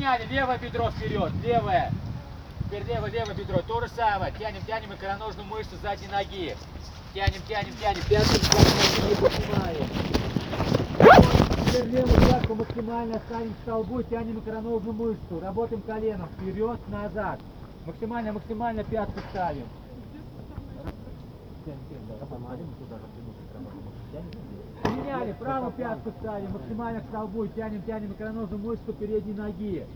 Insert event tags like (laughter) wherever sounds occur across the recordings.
Поменяли, левое бедро вперед, левое. Теперь левое, левое бедро. То же самое. Тянем, тянем икроножную мышцу задней ноги. Тянем, тянем, тянем. Пятку задней ноги поднимаем. Теперь левую пятку максимально ставим к столбу, тянем икроножную мышцу. Работаем коленом вперед, назад. Максимально, максимально пятку ставим. Тянем, тянем, да, туда, работать. Тянем. Поменяли, правую пятку ставим, максимально к столбу, тянем, тянем икроножную мышцу передней ноги.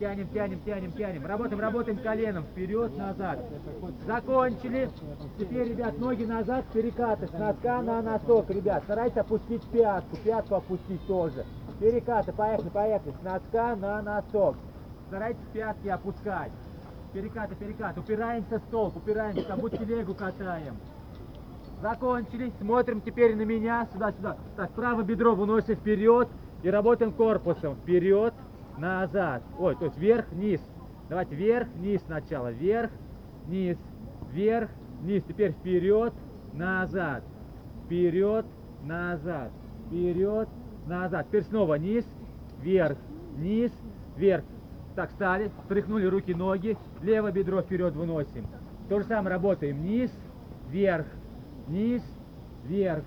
Тянем, тянем, тянем, тянем. Работаем, работаем коленом. Вперед, назад. Закончили. Теперь, ребят, ноги назад, перекаты. С носка на носок, ребят. Старайтесь опустить пятку. Пятку опустить тоже. Перекаты, поехали, поехали. С носка на носок. Старайтесь пятки опускать. Перекаты, перекаты. Упираемся в столб, упираемся, как будто телегу катаем. Закончили. Смотрим теперь на меня. Сюда, сюда. Так, правое бедро выносим вперед. И работаем корпусом. Вперед, назад. Ой, то есть вверх, вниз. Давайте вверх, вниз сначала. Вверх, вниз, вверх, вниз. Теперь вперед, назад. Вперед, назад. Вперед, назад. Теперь снова низ, вверх, вниз, вверх. Так, встали, встряхнули руки, ноги. Левое бедро вперед выносим. То же самое работаем. Низ, вверх, вниз, вверх,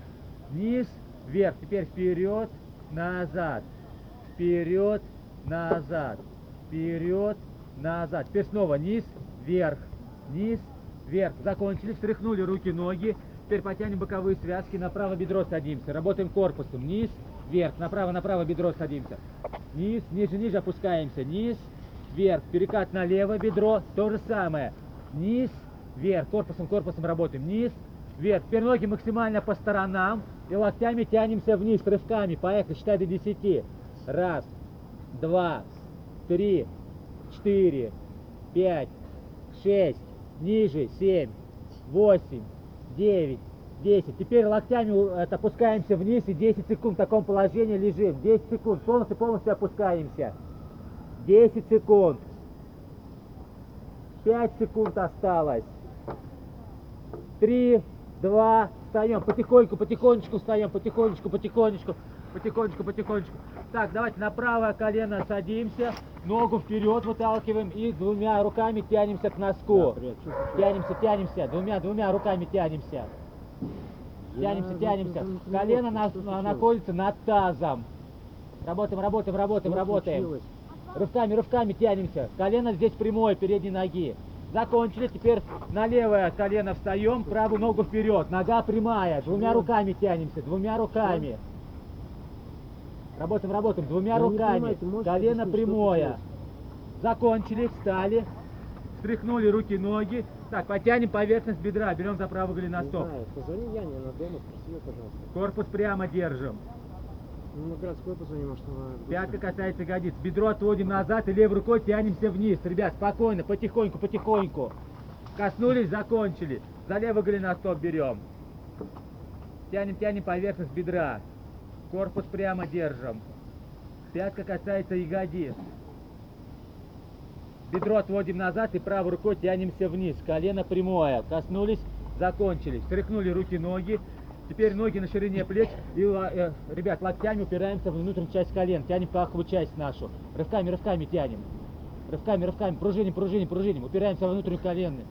вниз, вверх. Теперь вперед, назад. Вперед, назад, вперед, назад. Теперь снова низ, вверх, низ, вверх. Закончили, встряхнули руки, ноги. Теперь потянем боковые связки, на правое бедро садимся. Работаем корпусом. Низ, вверх, направо, направо бедро садимся. Низ, ниже, ниже опускаемся. Низ, вверх. Перекат на левое бедро. То же самое. Низ, вверх. Корпусом, корпусом работаем. Низ, вверх. Теперь ноги максимально по сторонам. И локтями тянемся вниз, рывками. Поехали, считай до 10. Раз, два, три, четыре, пять, шесть, ниже, семь, восемь, девять, десять. Теперь локтями э, опускаемся вниз и 10 секунд в таком положении лежим. 10 секунд, полностью, полностью опускаемся. 10 секунд. 5 секунд осталось. 3, 2, встаем. Потихоньку, потихонечку встаем, потихонечку, потихонечку, потихонечку, потихонечку. Так, давайте на правое колено садимся, ногу вперед выталкиваем и двумя руками тянемся к носку. Тянемся, тянемся, двумя, двумя руками тянемся. Тянемся, тянемся. Колено на- на- находится над тазом. Работаем, работаем, работаем, работаем. Рывками, рывками тянемся. Колено здесь прямое, передней ноги. Закончили. Теперь на левое колено встаем, правую ногу вперед. Нога прямая. Двумя руками тянемся. Двумя руками. Работаем, работаем. Двумя не руками. Колено прямое. Закончили, встали. Встряхнули руки, ноги. Так, потянем поверхность бедра. Берем за правый голеностоп. Корпус прямо держим. Ну, на городской позвони, может, она... Пятка касается ягодиц. Бедро отводим назад и левой рукой тянемся вниз. Ребят, спокойно, потихоньку, потихоньку. Коснулись, закончили. За левый голеностоп берем. Тянем, тянем поверхность бедра. Корпус прямо держим. Пятка касается ягодиц. Бедро отводим назад и правой рукой тянемся вниз. Колено прямое. Коснулись, закончили. Встряхнули руки, ноги. Теперь ноги на ширине плеч. И, ла- э, ребят, локтями упираемся в внутреннюю часть колен. Тянем паховую часть нашу. Рывками, рывками тянем. Рывками, рывками. Пружиним, пружиним, пружиним. Упираемся во внутреннюю коленную.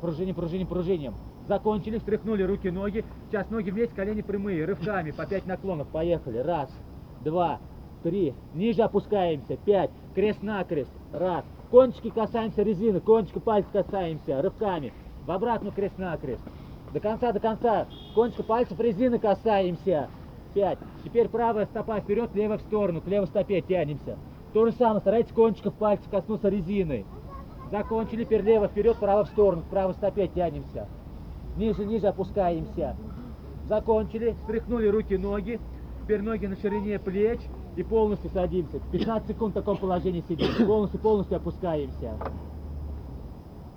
Пружиним, пружиним, пружиним. Закончили, встряхнули руки, ноги. Сейчас ноги вместе, колени прямые, рывками, по 5 наклонов. Поехали. Раз, два, три. Ниже опускаемся. Пять. Крест-накрест. Раз. Кончики касаемся резины, кончики пальцев касаемся. Рывками. В обратную крест-накрест. До конца, до конца. Кончика пальцев резины касаемся. Пять. Теперь правая стопа вперед, левая в сторону. К левой стопе тянемся. То же самое, старайтесь кончиков пальцев коснуться резины. Закончили, теперь лево вперед, право в сторону, к правой стопе тянемся. Ниже, ниже опускаемся. Закончили, встряхнули руки, ноги. Теперь ноги на ширине плеч и полностью садимся. 15 секунд в таком положении сидим. Полностью, полностью опускаемся.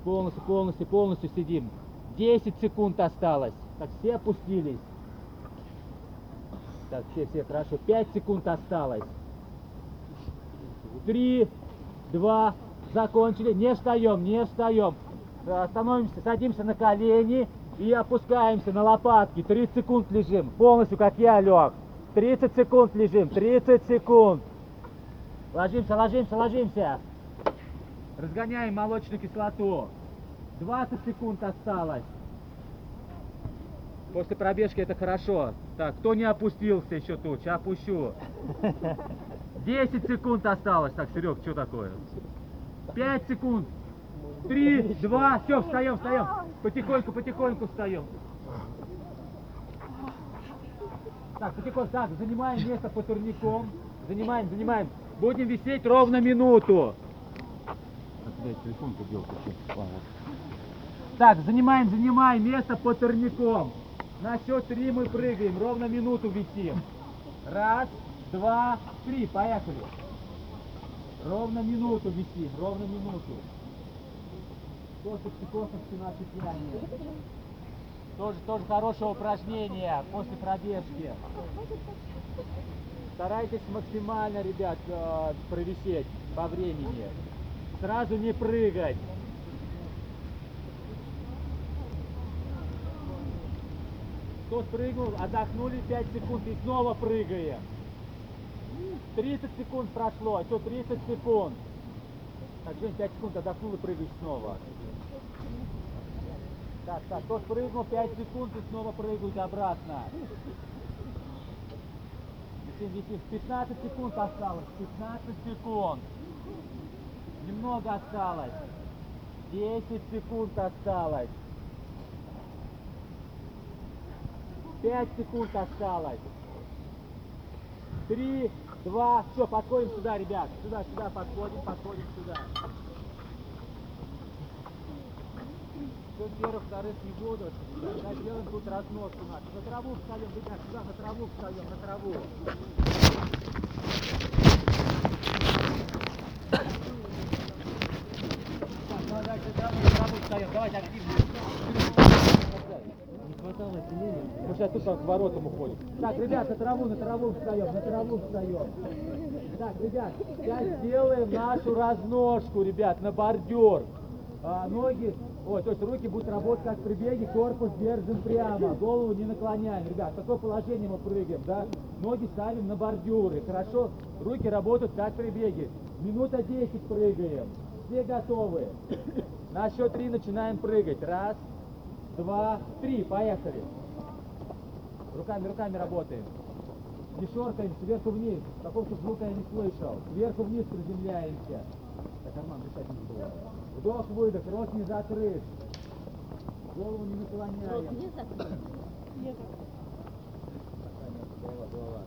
Полностью, полностью, полностью сидим. 10 секунд осталось. Так, все опустились. Так, все, все, хорошо. 5 секунд осталось. Три, два, закончили. Не встаем, не встаем. Э, Становимся, садимся на колени и опускаемся на лопатки. 30 секунд лежим. Полностью, как я лег. 30 секунд лежим. 30 секунд. Ложимся, ложимся, ложимся. Разгоняем молочную кислоту. 20 секунд осталось. После пробежки это хорошо. Так, кто не опустился еще тут? Сейчас опущу. 10 секунд осталось. Так, Серег, что такое? 5 секунд. 3, 2, все, встаем, встаем. Потихоньку, потихоньку встаем. Так, потихоньку, так, занимаем место по турником. Занимаем, занимаем. Будем висеть ровно минуту. Так, занимаем, занимаем место по турником. На счет три мы прыгаем, ровно минуту висим. Раз, два, три, поехали. Ровно минуту висим, ровно минуту. Косовцы, косовцы наши пьяные. Тоже, тоже хорошее упражнение после пробежки. Старайтесь максимально, ребят, э, провисеть по времени. Сразу не прыгать. Кто спрыгнул, отдохнули 5 секунд и снова прыгаем. 30 секунд прошло, еще 30 секунд. Так, Жень, 5 секунд отдохнул и прыгаешь снова. Так, так, кто спрыгнул 5 секунд и снова прыгают обратно. Висим, висим. 15 секунд осталось, 15 секунд. Немного осталось. 10 секунд осталось. 5 секунд осталось. 3, 2, все, подходим сюда, ребят. Сюда, сюда подходим, подходим сюда. Все, первых, вторых не буду. Тогда делаем тут разноску нашу. На траву встаем, ребят, сюда на траву встаем, на траву. Так, давай, дальше, на траву встаем, давайте активно. Хватало сильнее. Мы сейчас тут к воротам уходим. Так, ребят, на траву, на траву встаем, на траву встаем. Так, ребят, сейчас сделаем нашу разножку, ребят, на бордюр. А, ноги, ой, то есть руки будут работать как при беге, корпус держим прямо, голову не наклоняем. Ребят, в такое положение мы прыгаем, да? Ноги ставим на бордюры, хорошо? Руки работают как при беге. Минута 10 прыгаем. Все готовы? На счет три начинаем прыгать. Раз, два, три, поехали. Руками, руками работаем. Не шоркаем сверху вниз. Такого звука я не слышал. Сверху вниз приземляемся. Так, карман дышать не было. Вдох, выдох, рот не закрыт. Голову не наклоняем. Не закрыть. Голова, голова.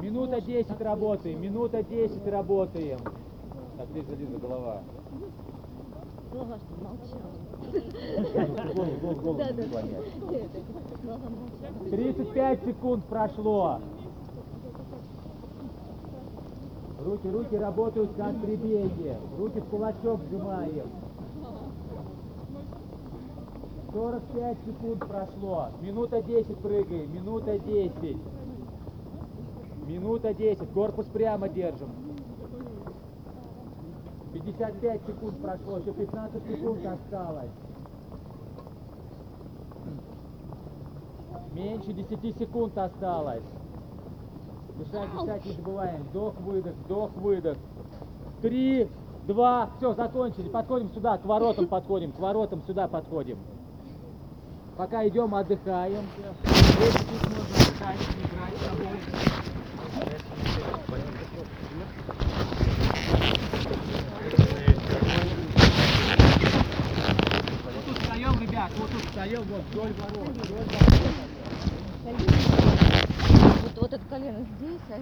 Минута 10 работаем, минута 10 работаем. Так, Лиза, Лиза, голова. Голова что, молчала? Голову, голову, голову Да, не да. наклонять. Голова молчала. 35 секунд прошло. Руки, руки работают как при беге. Руки в кулачок сжимаем. 45 секунд прошло. Минута 10 прыгаем. Минута 10. Минута 10. Корпус прямо держим. 55 секунд прошло. Еще 15 секунд осталось. Меньше 10 секунд осталось. Дышать, дышать не забываем. Вдох, выдох, вдох, выдох. Три, два, все, закончили. Подходим сюда, к воротам подходим, к воротам сюда подходим. Пока идем, отдыхаем. Здесь можно отдыхать, не играть с собой. Вот тут встаем, ребят, вот тут встаем, вот вдоль ворот, вдоль ворот. Вот, вот это колено здесь, а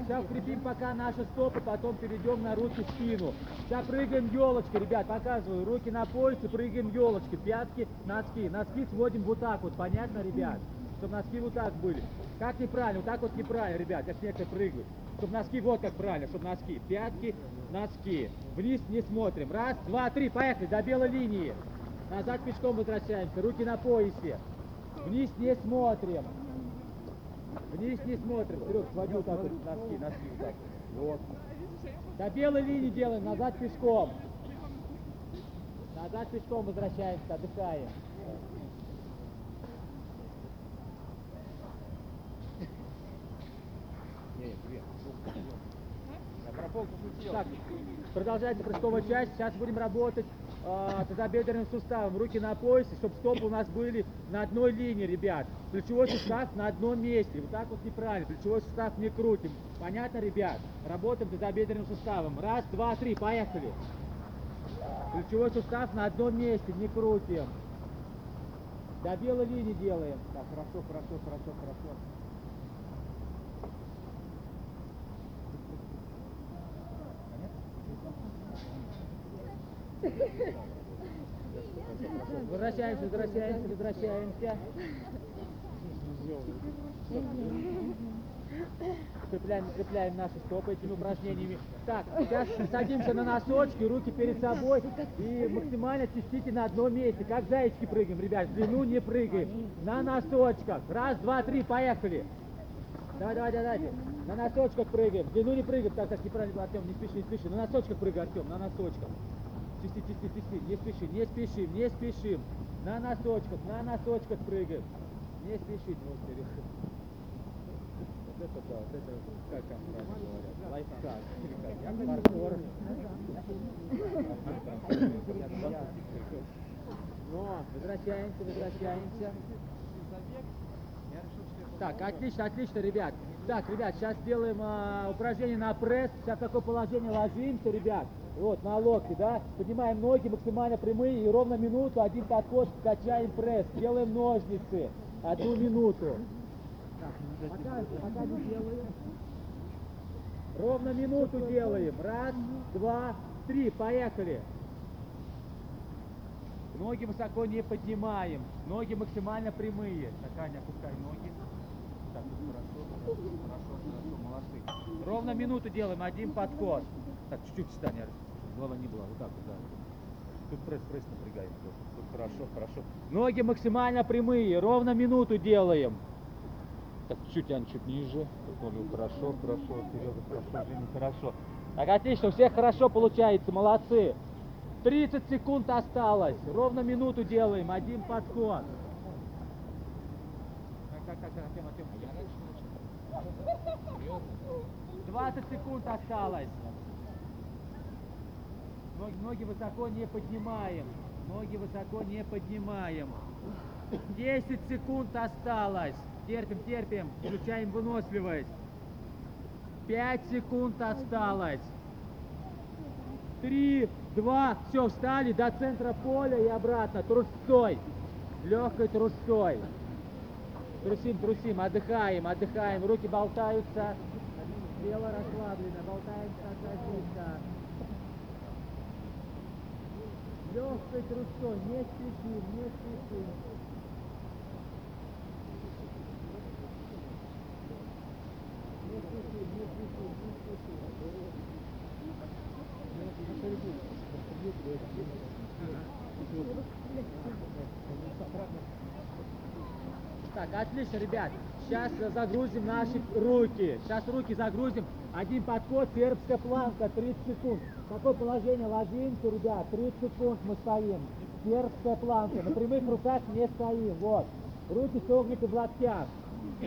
сейчас укрепим пока наши стопы, потом перейдем на руки спину. Сейчас прыгаем елочкой, ребят, показываю. Руки на поясе, прыгаем елочкой. Пятки, носки. Носки сводим вот так вот, понятно, ребят? Чтобы носки вот так были. Как неправильно? Вот так вот неправильно, ребят, как некоторые прыгают. Чтобы носки вот как правильно, чтобы носки. Пятки, носки. Вниз не смотрим. Раз, два, три, поехали, до белой линии. Назад пешком возвращаемся, руки на поясе. Вниз не смотрим. Вниз не смотрим. Серег, своди вот так вот носки, носки вот так. Вот. До белой линии делаем, назад пешком. Назад пешком возвращаемся, отдыхаем. Так, продолжается прыжковая часть. Сейчас будем работать э, тазобедренным суставом. Руки на поясе, чтобы стопы у нас были на одной линии, ребят. Плечевой сустав на одном месте. Вот так вот неправильно. Плечевой сустав не крутим. Понятно, ребят? Работаем тазобедренным суставом. Раз, два, три, поехали. Плечевой сустав на одном месте, не крутим. До белой линии делаем. Так, хорошо, хорошо, хорошо, хорошо. Возвращаемся, возвращаемся, возвращаемся. Закрепляем, закрепляем наши стопы этими упражнениями. Так, сейчас садимся на носочки, руки перед собой и максимально чистите на одном месте. Как зайчики прыгаем, ребят, в длину не прыгаем. На носочках. Раз, два, три, поехали. Давай, давай, давай. давай. На носочках прыгаем. В длину не прыгаем. Так, так, неправильно, Артем, не спеши, не спеши. На носочках прыгай, Артем, на носочках. Чисти, чисти, чисти. Не спеши, не спешим, не спешим. На носочках, на носочках прыгаем. Не спешить, Господи. Вот это да, вот это, как там правильно говорят, лайфхак. Паркур. Но, возвращаемся, возвращаемся. Так, отлично, отлично, ребят. Так, ребят, сейчас сделаем а, упражнение на пресс. Сейчас в такое положение ложимся, ребят. Вот, на локти, да. Поднимаем ноги максимально прямые и ровно минуту, один подход, качаем пресс. Делаем ножницы. Одну минуту. Пока, не делаем. Ровно минуту делаем. Раз, два, три. Поехали. Ноги высоко не поднимаем. Ноги максимально прямые. Так, Аня, опускай ноги. Так, хорошо, хорошо, хорошо, хорошо, молодцы. Ровно минуту делаем, один подход. Так, чуть-чуть встань, голова не была. Вот так вот, да. Тут пресс, пресс напрягаем. Тут, хорошо, хорошо. Ноги максимально прямые, ровно минуту делаем. Так, чуть, Ань, чуть ниже. Вот, Олю, хорошо, хорошо, Серега, хорошо, Женя, хорошо. Так, отлично, у всех хорошо получается, молодцы. 30 секунд осталось. Ровно минуту делаем. Один подход. Так, так, так, Артем, Артем. 20 секунд осталось. Ноги, высоко не поднимаем. Ноги высоко не поднимаем. 10 секунд осталось. Терпим, терпим. Включаем выносливость. 5 секунд осталось. Три, два, все, встали до центра поля и обратно. Трусцой. Легкой трусцой. Трусим, трусим, отдыхаем, отдыхаем. Руки болтаются. Тело расслаблено, болтаемся, садимся. Легкой трусцой. Не спешим, не спешим, не спешим. Так, отлично, ребят. Сейчас загрузим наши руки. Сейчас руки загрузим. Один подход, сербская планка, 30 секунд. Какое положение ложимся, ребят? 30 секунд мы стоим. Сербская планка. На прямых руках не стоим. Вот. Руки согнуты в локтях.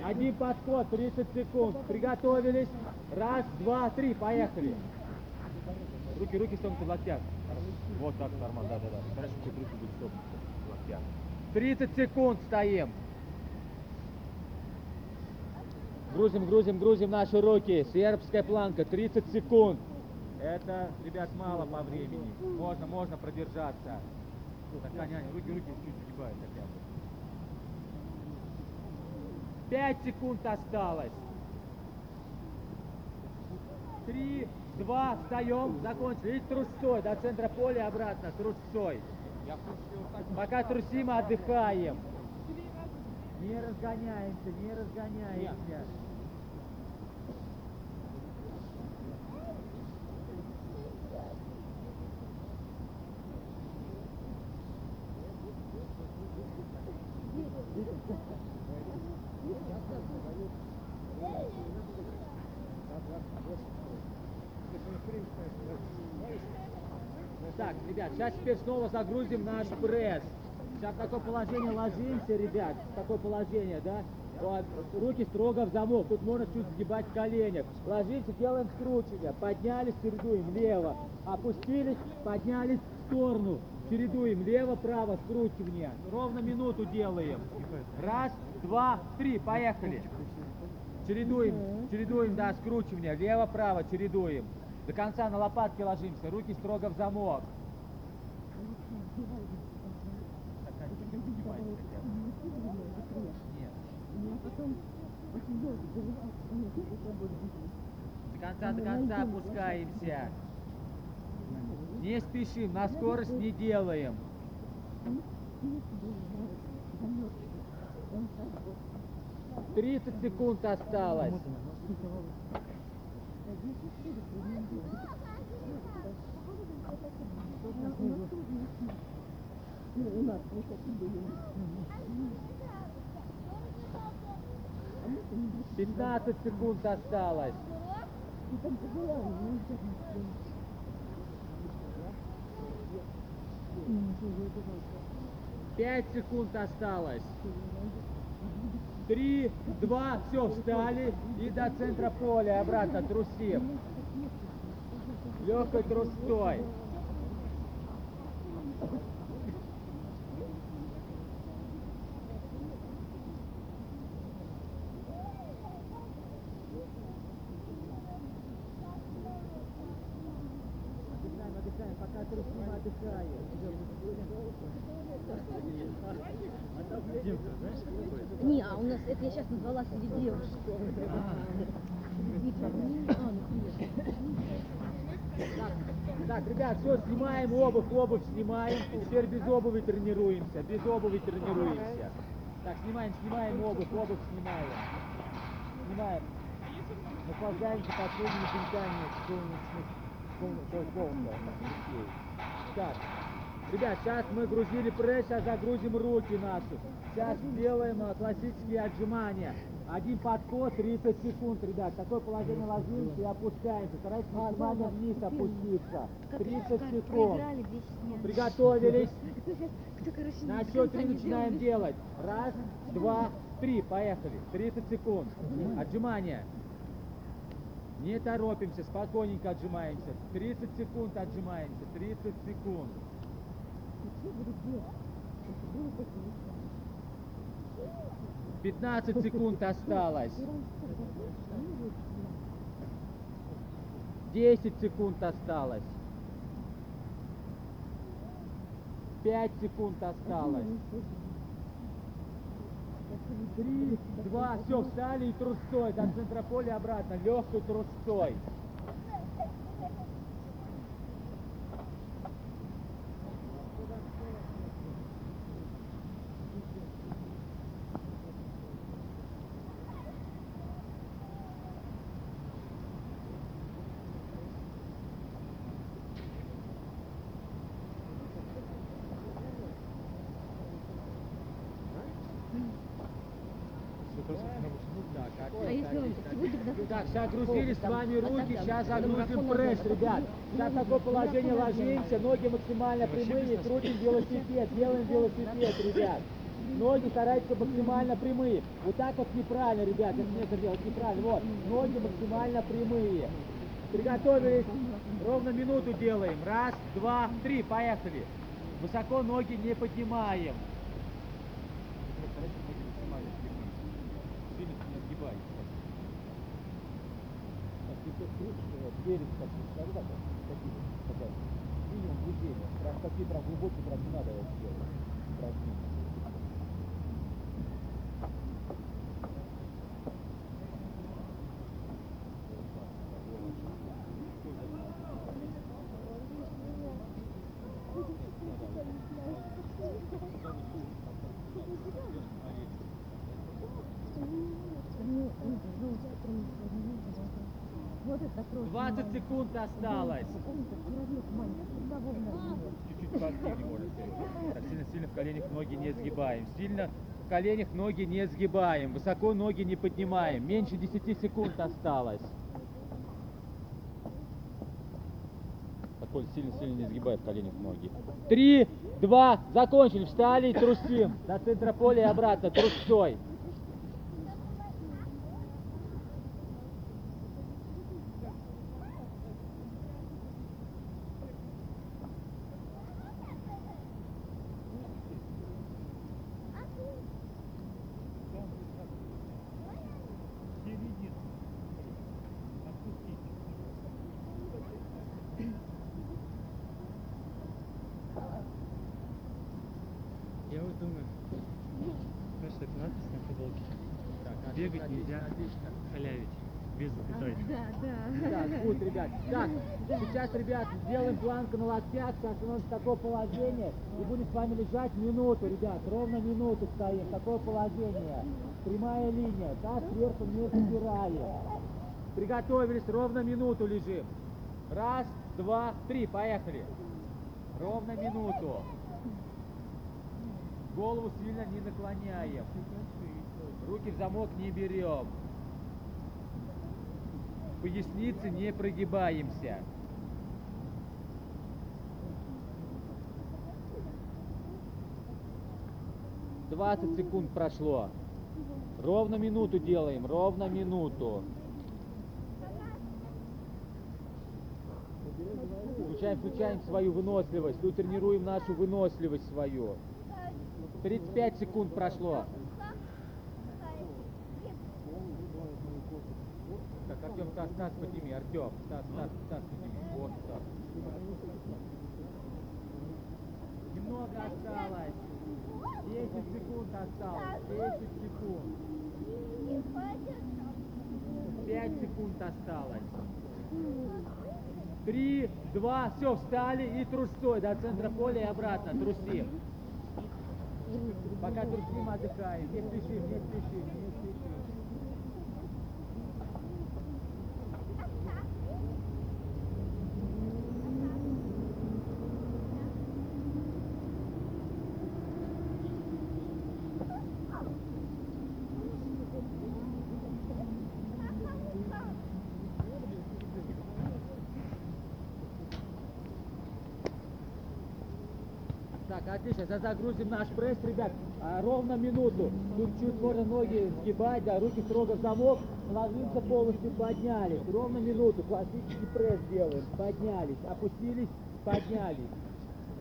Один подход, 30 секунд. Приготовились. Раз, два, три. Поехали. Руки, руки согнуты в локтях. Вот так, нормально, да, да, да. Хорошо, руки будут согнуты в локтях. 30 секунд стоим. Грузим, грузим, грузим наши руки. Сербская планка, 30 секунд. Это, ребят, мало по времени. Можно, можно продержаться. Так, Аня, Аня, руки, руки чуть загибают хотя бы. 5 секунд осталось. Три, два, встаем, закончили. И трусцой до центра поля обратно, трусцой. Пока трусим, отдыхаем. Не разгоняемся, не разгоняемся. Так, ребят, сейчас теперь снова загрузим наш пресс. Сейчас такое положение ложимся, ребят, такое положение, да? Вот, Руки строго в замок, тут можно чуть сгибать в. Ложимся, делаем скручивание, поднялись, чередуем, лево. Опустились, поднялись в сторону. Чередуем, лево, право, скручивание. Ровно минуту делаем. Раз, два, три, поехали. Чередуем, чередуем, да, скручивание. Лево-право чередуем. До конца на лопатки ложимся, руки строго в замок. До конца, до конца опускаемся. Не спешим, на скорость не делаем. Тридцать секунд осталось. Пятнадцать секунд осталось. Пять секунд осталось. Три, два, все, встали и до центра поля обратно трусим. Легкой трустой. Отдыхаем, отдыхаем, пока трусим, отдыхаем. Не, а у нас, это я сейчас назвала среди девушек. Среди парней. А, ну, конечно. Так, так, ребят, все, снимаем обувь, обувь снимаем. Теперь без обуви тренируемся, без обуви тренируемся. Так, снимаем, снимаем обувь, обувь снимаем. Снимаем. Наслаждаемся последними деньками солнечных солнца. Так, ребят, сейчас мы грузили пресс, сейчас загрузим руки наши. Сейчас сделаем э, классические отжимания. Один подход, 30 секунд, ребят. Такое положение ложимся и опускаемся. Старайтесь максимально вниз опуститься. Как- 30 как секунд. проиграли 10 нет. Приготовились. (laughs) На счет три начинаем делать. Раз, два, три. Поехали. 30 секунд. Отжимания. Не торопимся, спокойненько отжимаемся. 30 секунд отжимаемся. 30 секунд. 15 секунд осталось. 10 секунд осталось. 5 секунд осталось. Три, два, все, встали и трустой, до центра поля обратно, легкой трустой. А если он будет достаточно? Так, сейчас грузили с вами руки, сейчас загрузим пресс, ребят. Сейчас такое положение ложимся, ноги максимально прямые, крутим велосипед, делаем велосипед, ребят. Ноги старайтесь максимально прямые. Вот так вот неправильно, ребят, это не это делать неправильно. Вот, ноги максимально прямые. Приготовились, ровно минуту делаем. Раз, два, три, поехали. Высоко ноги не поднимаем. Сильно не сгибайтесь. Так, ты тут крутишь, вот, перед таким, скажи так, вот, такие, такая, минимум движения. Прям такие, прям глубокие, прям не надо вот делать. Упражнения. Вот это просто. 20 секунд осталось. Чуть-чуть поактивнее можно сделать. Так сильно-сильно в коленях ноги не сгибаем. Сильно в коленях ноги не сгибаем. Высоко ноги не поднимаем. Меньше 10 секунд осталось. Поль сильно-сильно не сгибай в коленях ноги. Три, два, закончили, встали и трусим. До центра поля и обратно, трусцой. Я вот думаю, знаешь, так надпись на футболке. Бегать нельзя, халявить. Без запятой. Gut, ребят. Так, сейчас, ребят, сделаем планку на локтях, нас такое положение, и будем с вами лежать минуту, ребят, ровно минуту стоим, такое положение. Прямая линия, так, сверху не забираем. Приготовились, ровно минуту лежим. Раз, два, три, поехали. Ровно минуту. Голову сильно не наклоняем. Руки в замок не берем. Поясницы не прогибаемся. Двадцать секунд прошло. Ровно минуту делаем, ровно минуту. Включаем, включаем свою выносливость. Тут тренируем нашу выносливость свою. 35 секунд прошло. Так, Артем, Стас, Стас, подними, Артем, Стас, Стас, Стас, подними. Вот так. Немного осталось. 10 секунд осталось. 10 секунд. 5 секунд осталось. Три, два, все, встали и трусцой до центра поля и обратно, трусим. Пока трусим, отдыхаем. Не спешим, не спешим, не спешим. Так, отлично, сейчас загрузим наш пресс, ребят, а, ровно минуту. Тут чуть можно ноги сгибать, да, руки строго в замок, ложимся полностью, поднялись. Ровно минуту, классический пресс делаем, поднялись, опустились, поднялись.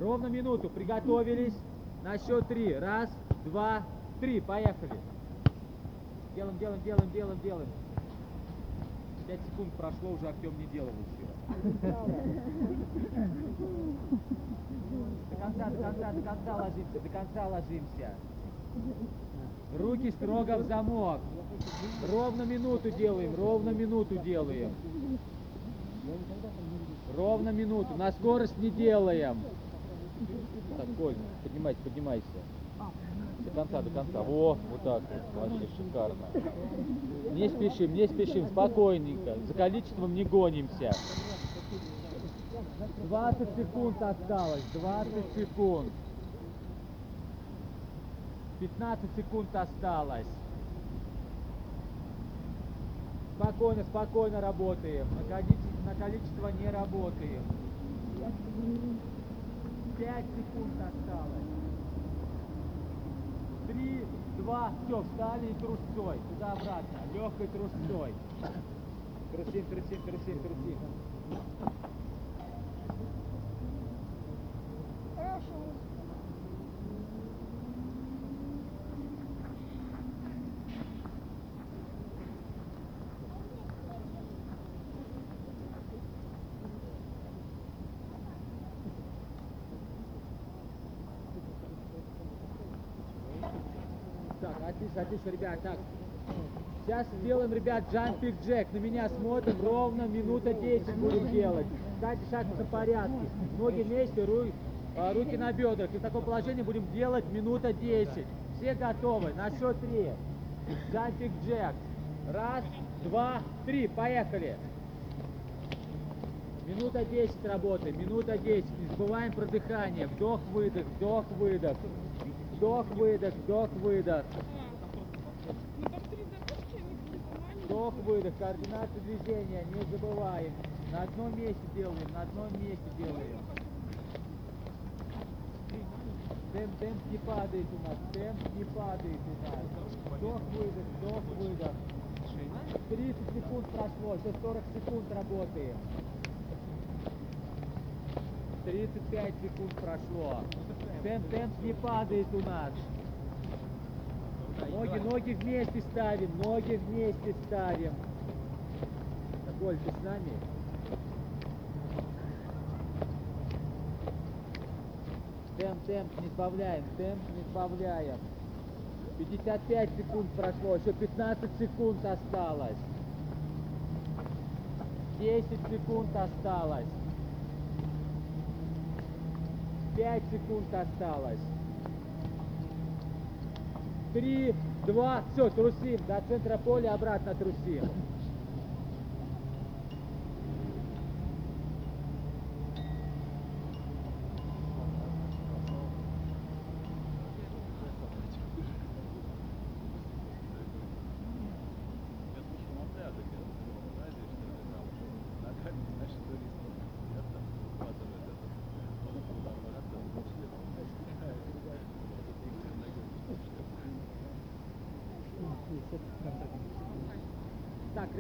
Ровно минуту, приготовились, на счет три. Раз, два, три, поехали. Делаем, делаем, делаем, делаем, делаем. Пять секунд прошло, уже Артем не делал. До конца, до конца, до конца ложимся, до конца ложимся. Руки строго в замок. Ровно минуту делаем, ровно минуту делаем. Ровно минуту. На скорость не делаем. Так, Коль, поднимайся, поднимайся. До конца, до конца. Во, вот так вот. Вообще шикарно. Не спешим, не спешим, спокойненько. За количеством не гонимся. 20 секунд осталось, 20 секунд. 15 секунд осталось. Спокойно, спокойно работаем. На количество, на количество не работаем. 5 секунд осталось. 3, 2, все, встали и трусцой. Туда-обратно, легкой трусцой. Трусим, трусим, трусим, трусим. Отлично, отлично, ребят, так. Сейчас сделаем, ребят, jumping jack. На меня смотрим, ровно минута 10 будем делать. Кстати, шаг по порядке. Ноги вместе, ру- а, руки на бедрах. И в таком положении будем делать минута 10. Все готовы? На счет три. Jumping jack. Раз, два, три. Поехали. Минута 10 работаем, минута 10. Не забываем про дыхание. Вдох-выдох, вдох-выдох. Вдох-выдох, вдох-выдох. Вдох-выдох, координация движения, не забываем. На одном месте делаем, на одном месте делаем. Темп, темп не падает у нас, темп не падает у нас. Вдох, выдох, вдох, выдох. 30 секунд прошло, еще 40 секунд работаем. 35 секунд прошло. Темп, темп не падает у нас. Ноги, ноги вместе ставим, ноги вместе ставим. Так, Оль, ты с нами? Темп, темп не сбавляем, темп не сбавляем. 55 секунд прошло, еще 15 секунд осталось. 10 секунд осталось. 5 секунд осталось. Три, два, все, трусим. До центра поля обратно трусим.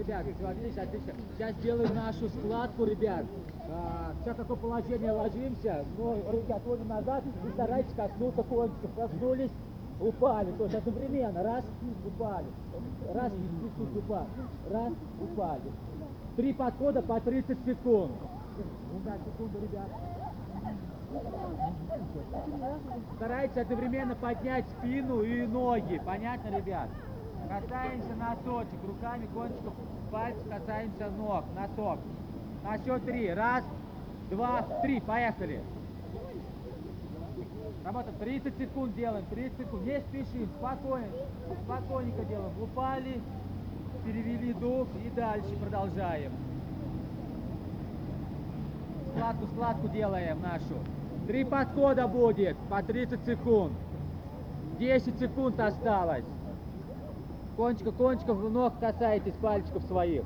Ребят, отлично, отлично. Сейчас делаем нашу складку, ребят. Сейчас такое положение ложимся, но руки отводим назад и старайтесь коснуться кончиков. Коснулись, упали. То есть одновременно. Раз, упали. Раз, упали. Раз, упали. Три подхода по 30 секунд. Ну да, секунду, ребят. Старайтесь одновременно поднять спину и ноги. Понятно, ребят? Касаемся носочек, руками кончиков пальцев касаемся ног, носок. На счет три. Раз, два, три. Поехали. Работаем. 30 секунд делаем, 30 секунд. Не спешим, спокойно, спокойненько делаем. Упали, перевели дух и дальше продолжаем. Складку, складку делаем нашу. Три подхода будет по 30 секунд. 10 секунд осталось. Кончика, кончиков ног касаетесь пальчиков своих.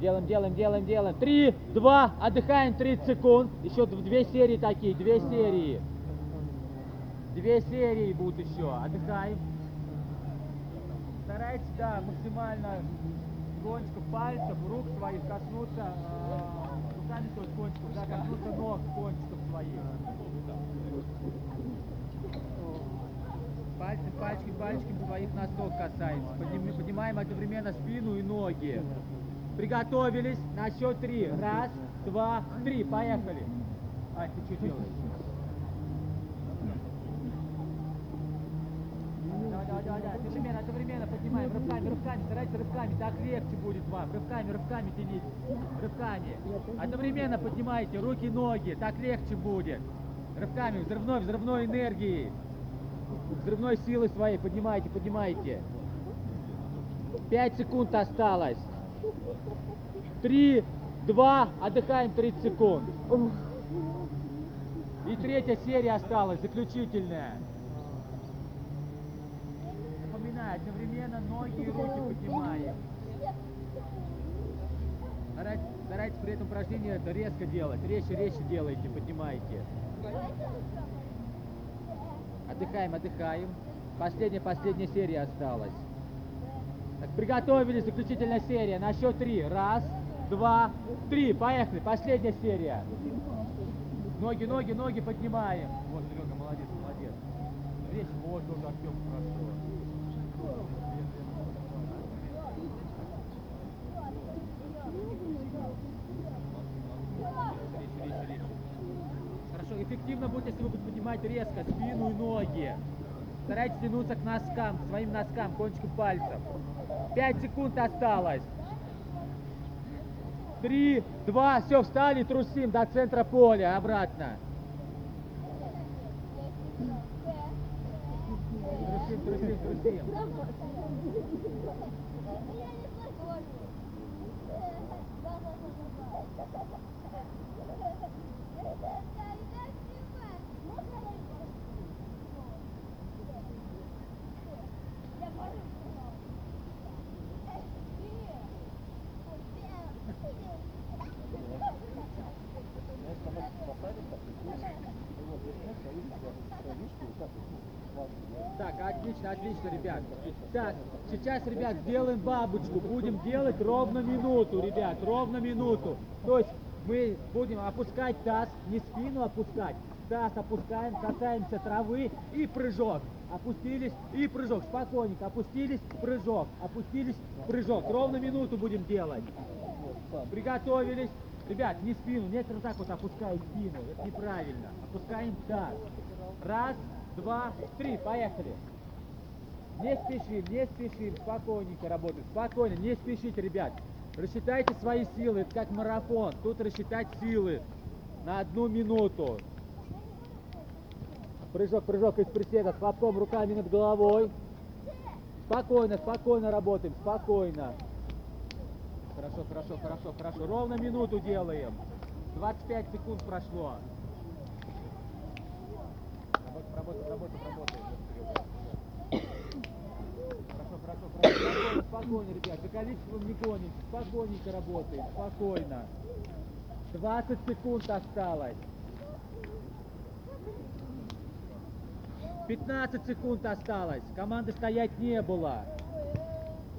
Делаем, делаем, делаем, делаем. Три, два, отдыхаем 30 секунд. Еще две серии такие, две серии. Две серии будут еще. Отдыхаем. Старайтесь, да, максимально кончиков пальцев, рук своих коснуться, э, руками то есть кончиков, да, коснуться ног кончиков своих. Пальчики, пальчиками своих носок касаемся. Подним- поднимаем одновременно спину и ноги. Приготовились на счет три. Раз, два, три. Поехали. Ань, ты что делаешь? Одновременно, одновременно поднимаем. Рывками, рывками. Старайтесь рывками. Так легче будет вам. Рывками, рывками тяните. Рывками. Одновременно поднимайте руки, ноги. Так легче будет. Рывками, взрывной, взрывной энергии. Взрывной силы своей. Поднимайте, поднимайте. Пять секунд осталось. Три, два, отдыхаем 30 секунд. И третья серия осталась, заключительная. Напоминаю, одновременно ноги и руки поднимаем. Старайтесь, старайтесь при этом упражнении это резко делать. Резче, резче делайте, поднимайте. Отдыхаем, отдыхаем. Последняя, последняя серия осталась. Так, приготовились, заключительная серия. На счет три. Раз, два, три. Поехали. Последняя серия. Ноги, ноги, ноги поднимаем. Вот, Серега, молодец, молодец. Речь, вот, тоже Артем, хорошо. Речь, речь, речь. Эффективно будет, если вы будете поднимать резко спину и ноги. Старайтесь тянуться к носкам, к своим носкам, кончиком пальцев. Пять секунд осталось. Три, два, все, встали, трусим до центра поля, обратно. Трусим, трусим, трусим. Отлично, отлично, ребят. Так, сейчас, ребят, сделаем бабочку. Будем делать ровно минуту, ребят, ровно минуту. То есть мы будем опускать таз, не спину опускать. Таз опускаем, касаемся травы и прыжок. Опустились и прыжок. Спокойненько. Опустились, прыжок. Опустились, прыжок. Ровно минуту будем делать. Приготовились. Ребят, не спину, некоторые так вот опускают спину. Это неправильно. Опускаем таз. Раз, два, три. Поехали. Не спешим, не спешим, спокойненько работаем, спокойно, не спешите, ребят. Рассчитайте свои силы, это как марафон. Тут рассчитать силы на одну минуту. Прыжок, прыжок из приседа, с хлопком руками над головой. Спокойно, спокойно работаем, спокойно. Хорошо, хорошо, хорошо, хорошо. Ровно минуту делаем. 25 секунд прошло. Работаем, работаем, работаем. Хорошо, хорошо, хорошо. Спокойно, спокойно, ребят. За количеством не гонимся. Спокойненько работаем. Спокойно. 20 секунд осталось. 15 секунд осталось. Команды стоять не было.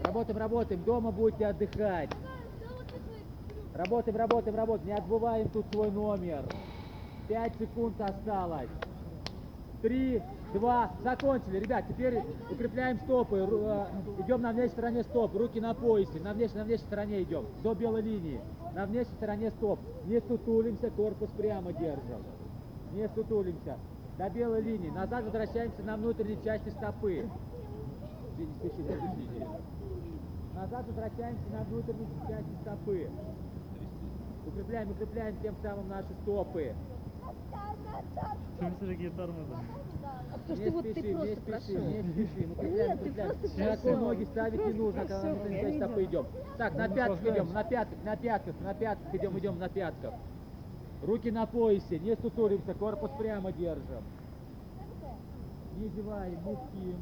Работаем, работаем. Дома будете отдыхать. Работаем, работаем, работаем. Не отбываем тут свой номер. 5 секунд осталось. Три, два, закончили. Ребят, теперь укрепляем стопы. Э, Идем на внешней стороне стоп. Руки на поясе. На внешней, на внешней стороне идем. До белой линии. На внешней стороне стоп. Не сутулимся, корпус прямо держим. Не сутулимся. До белой линии. Назад возвращаемся на внутренней части стопы. Назад возвращаемся на внутренней части стопы. Укрепляем, укрепляем тем самым наши стопы. Чому все такі тормози? А потому что вот ты просто прошел. Укрепляем, Нет, ты просто прошел. ноги ставить не нужно, когда на внутренней части стопы идем. Так, на пятках идем, на пятках, на пятках, на пятках идем, идем на пятках. Руки на поясе, не сутулимся, корпус прямо держим. Не зеваем, не спим.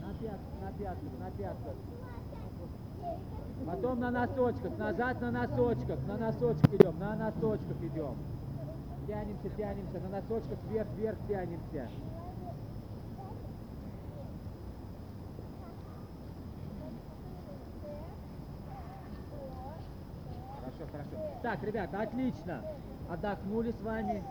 На пятках, на пятках, на пятках. Потом на носочках, назад на носочках, на носочках идем, на носочках идем. Тянемся, тянемся, на носочках вверх, вверх тянемся. Хорошо, хорошо. Так, ребята, отлично. Отдохнули с вами.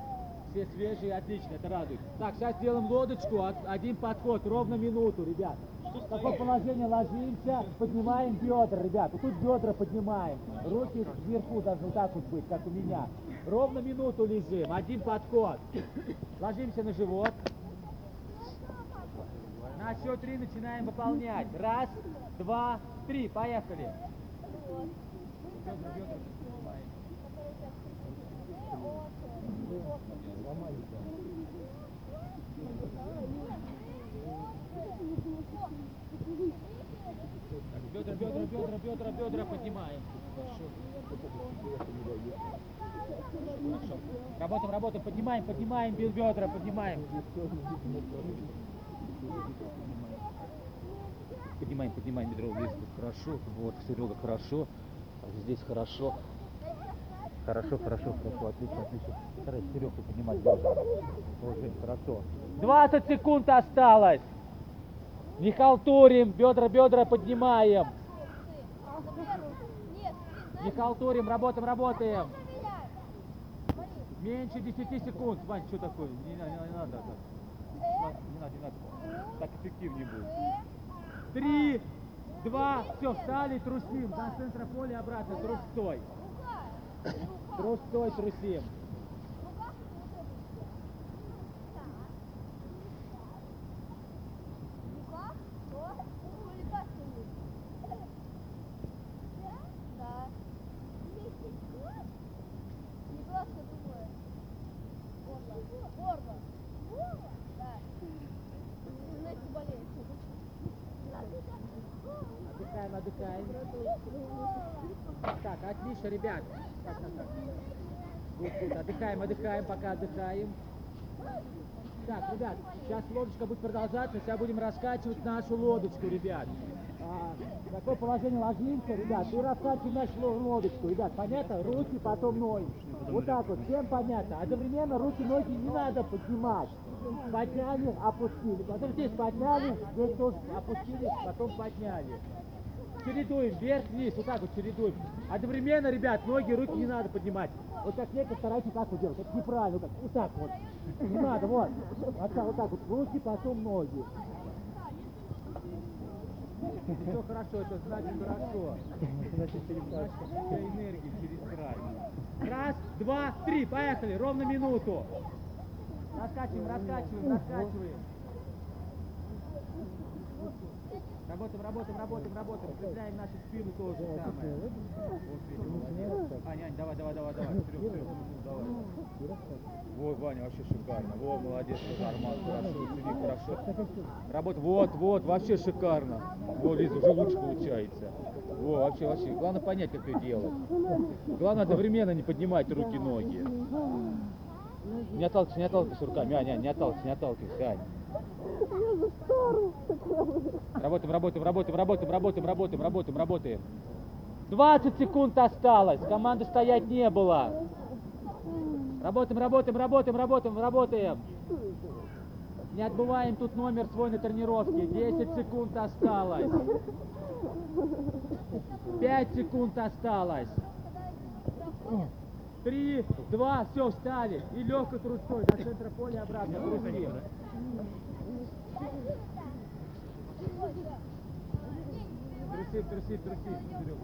Все свежие, отлично, это радует. Так, сейчас делаем лодочку, один подход, ровно минуту, ребят. В такое положение ложимся, поднимаем бедра, ребят. Вот тут бедра поднимаем. Руки вверху должны вот так вот быть, как у меня. Ровно минуту лежим, один подход. Ложимся на живот. На счет три начинаем выполнять. Раз, два, три. Поехали. Бедра, бедра поднимаем. Так, Бедра, бедра, бедра, бедра, бедра поднимаем. Хорошо. Работаем, работаем, поднимаем, поднимаем бе- бедра, поднимаем. Поднимаем, поднимаем бедро вверх. Хорошо, вот, Серега, хорошо. Здесь хорошо. Хорошо, хорошо, хорошо, отлично, отлично. Старайся Серегу поднимать. Очень хорошо. 20 секунд осталось. Не халтурим, бедра, бедра поднимаем. Не халтурим, работаем, работаем. Меньше 10 секунд. Вань, что такое? Не, не, не надо так. Не надо, не надо. Так эффективнее будет. Три, два, все, встали, трусим. До центра поля обратно, трус стой. Трус трусим. Отдыхаем, отдыхаем. Так, отлично, ребят. Так, так, так. Отдыхаем, отдыхаем, пока отдыхаем. Так, ребят, сейчас лодочка будет продолжаться, сейчас будем раскачивать нашу лодочку, ребят. А, такое положение ложимся, ребят, и раскачиваем нашу ло- лодочку, ребят, понятно? Руки, потом ноги. Вот так вот, всем понятно. Одновременно руки, ноги не надо поднимать. Подняли, опустили. Потом здесь подняли, здесь тоже опустили, потом подняли. Чередуем, вверх-вниз, вот так вот чередуем. Одновременно, ребят, ноги, руки не надо поднимать. Вот как некоторые старайтесь так вот делать. Это неправильно, вот так, вот так вот. Не надо, вот. Вот так, вот так вот. Руки, потом ноги. Все хорошо, это значит хорошо. Значит, энергия через край. Раз, два, три, поехали, ровно минуту. Раскачиваем, раскачиваем, раскачиваем. Работаем, работаем, работаем, работаем. Укрепляем нашу спину тоже самое. Вот. Ань, Ань, давай, давай, давай, давай. Вперед, вперед. Давай. Вот, Ваня, вообще шикарно. Во, молодец, Арман, хорошо, сиди, хорошо. Работа, вот, вот, вообще шикарно. Вот, Лиза, уже лучше получается. Во, вообще, вообще. Главное понять, как это делать. Главное одновременно не поднимать руки, ноги. Не отталкивайся, не отталкивайся руками, Аня, не отталкивайся, не отталкивайся, Ань. Работаем, работаем, работаем, работаем, работаем, работаем, работаем, работаем. 20 секунд осталось, команды стоять не было. Работаем, работаем, работаем, работаем, работаем. Не отбываем тут номер свой на тренировке. 10 секунд осталось. 5 секунд осталось. Три, два, все, встали. И легкой трусой до центра поля обратно. Трусим. Трусим, трусим, трусим. Серег.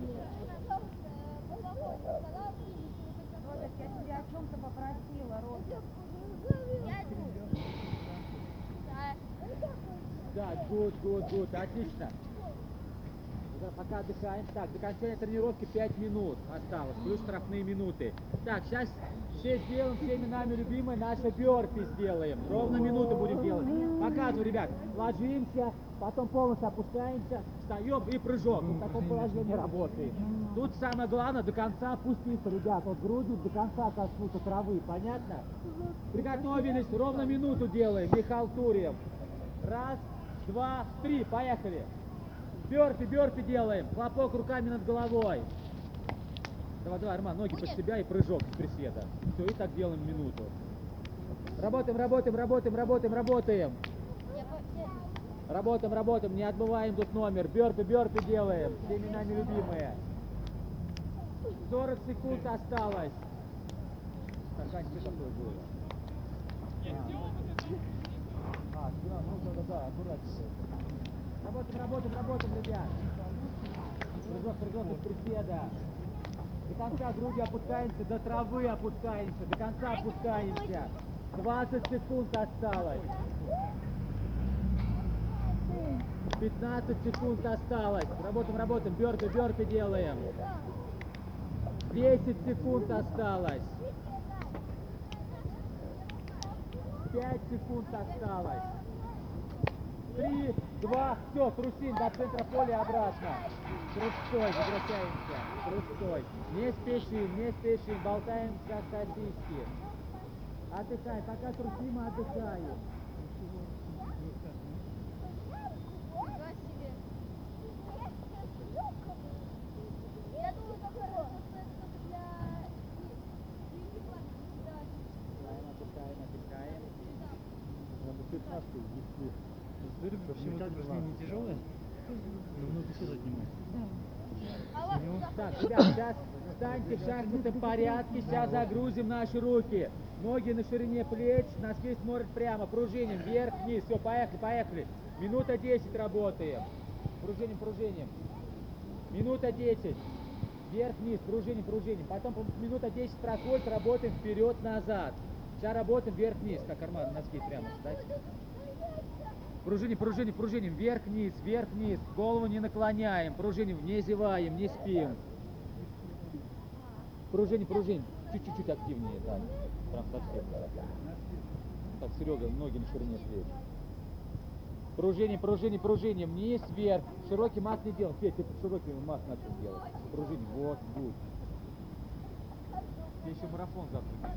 Я Да, good, good, good, отлично. Пока отдыхаем. Так, до конца тренировки 5 минут осталось, плюс штрафные минуты. Так, сейчас все сделаем, всеми нами любимые, наши бёрпи сделаем. Ровно минуту будем делать. Показываю, ребят. Ложимся, потом полностью опускаемся, встаем и прыжок. В таком положении работаем. Тут самое главное до конца опуститься, ребят. Вот грудью до конца коснуться травы, понятно? Приготовились, ровно минуту делаем, не халтурим. Раз, два, три, поехали. Бёрпи, бёрпи делаем. Хлопок руками над головой. Давай, давай, Арман, ноги под себя и прыжок с приседа. Все, и так делаем минуту. Работаем, работаем, работаем, работаем, работаем. Работаем, работаем, не отбываем тут номер. Бёрпи, бёрпи делаем. Всеми нами любимые. 40 секунд осталось. Так, Ань, что такое было? А, да, ну да, да, аккуратнее. Работаем, работаем, работаем, ребят. Прыжок, прыжок из приседа. До конца груди опускаемся, до травы опускаемся, до конца опускаемся. 20 секунд осталось. 15 секунд осталось. Работаем, работаем. Бёрпи, бёрпи делаем. 10 секунд осталось. 5 секунд осталось. Три, два, все, трусим до центра поля обратно. Трустой, возвращаемся. Трустой. Не спешим, не спешим, болтаем как сосиски. Отдыхай, пока трусим, отдыхаем отдыхаем, отдыхаем. Смотрю, вообще вот упражнение не тяжелое, но много сил отнимает. Так, ребят, сейчас встаньте в шахматном порядке, сейчас загрузим наши руки. Ноги на ширине плеч, носки смотрят прямо, пружиним, вверх, вниз. Все, поехали, поехали. Минута 10 работаем. Пружиним, пружиним. Минута 10. Вверх, вниз, пружиним, пружиним. Потом по- минута 10 проходит, работаем вперед, назад. Сейчас работаем вверх, вниз, как карман, носки прямо, кстати. Пружиним, пружиним, пружиним, вверх, вниз, вверх, вниз. Голову не наклоняем, пружиним, не зеваем, не спим. Пружиним, пружиним. Чуть-чуть активнее, да. Прям совсем. Так, Серега, ноги на ширине плеч. Пружиним, пружиним, пружиним, вниз, вверх. Широкий мах не делал. Петь, ты широкий мах начал делать. Пружиним, вот, будет. Тебе еще марафон завтра бежать.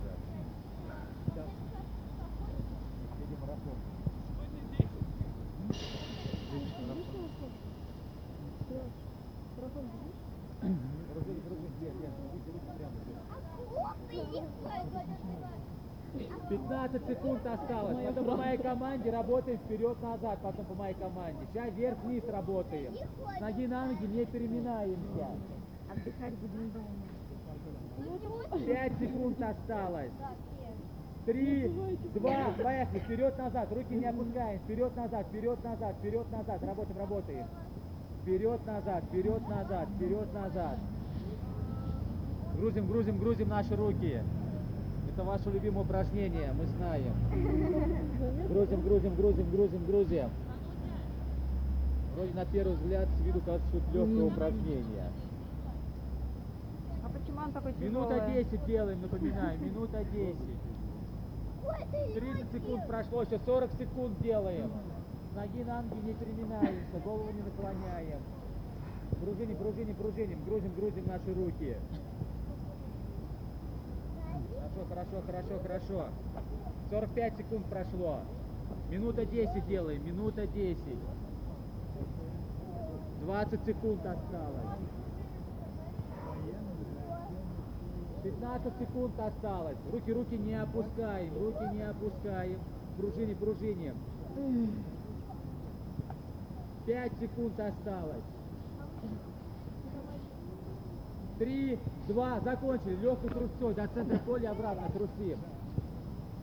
Сейчас. Впереди марафон. 15 секунд осталось. Потом по моей команде работаем вперед-назад, потом по моей команде. Сейчас вверх-вниз работаем. С ноги на ноги не переминаемся. Отдыхать будем дома. 5 секунд осталось. Три, два, поехали, вперед-назад, руки не опускаем, вперед-назад, вперед-назад, вперед-назад, работаем, работаем. Вперед-назад, вперед-назад, вперед-назад. Грузим, грузим, грузим наши руки. Это ваше любимое упражнение, мы знаем. Грузим, грузим, грузим, грузим, грузим. Вроде на первый взгляд с виду кажется, что это легкое упражнение. А почему он такой Минута тяжелый? 10 делаем, напоминаю, минута 10. 30 секунд прошло, еще 40 секунд делаем. Ноги на ноги не переминаемся, голову не наклоняем. Пружиним, пружиним, пружиним, грузим, грузим наши руки. Хорошо, хорошо, хорошо, хорошо. 45 секунд прошло. Минута 10 делаем, минута 10. 20 секунд осталось. 15 секунд осталось. Руки, руки не опускаем, руки не опускаем. Пружини, пружиним. 5 секунд осталось. Три, два, закончили. Легкой трусцой до центра поля обратно трусим.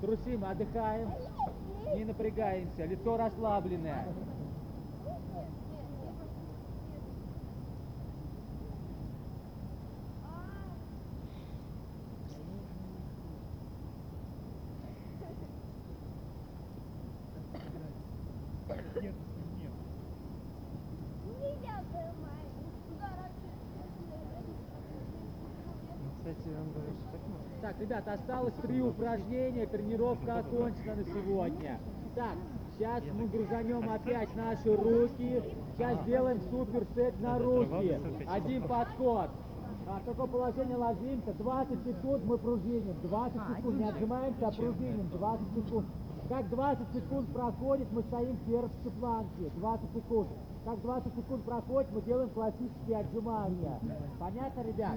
Трусим, отдыхаем, не напрягаемся. Лицо расслабленное. Ну, Кстати, он говорит, что так можно. Так, ребята, три упражнения, тренировка окончена на сегодня. Так, сейчас мы грузанем опять наши руки. Сейчас сделаем супер сет на руки. Один подход. А, такое положение ложимся. 20 секунд мы пружиним. 20 секунд. Не отжимаемся, а пружиним. 20 секунд. Как 20 секунд проходит, мы стоим в сердце планки. 20 секунд. Как 20 секунд проходит, мы делаем классические отжимания. Понятно, ребят?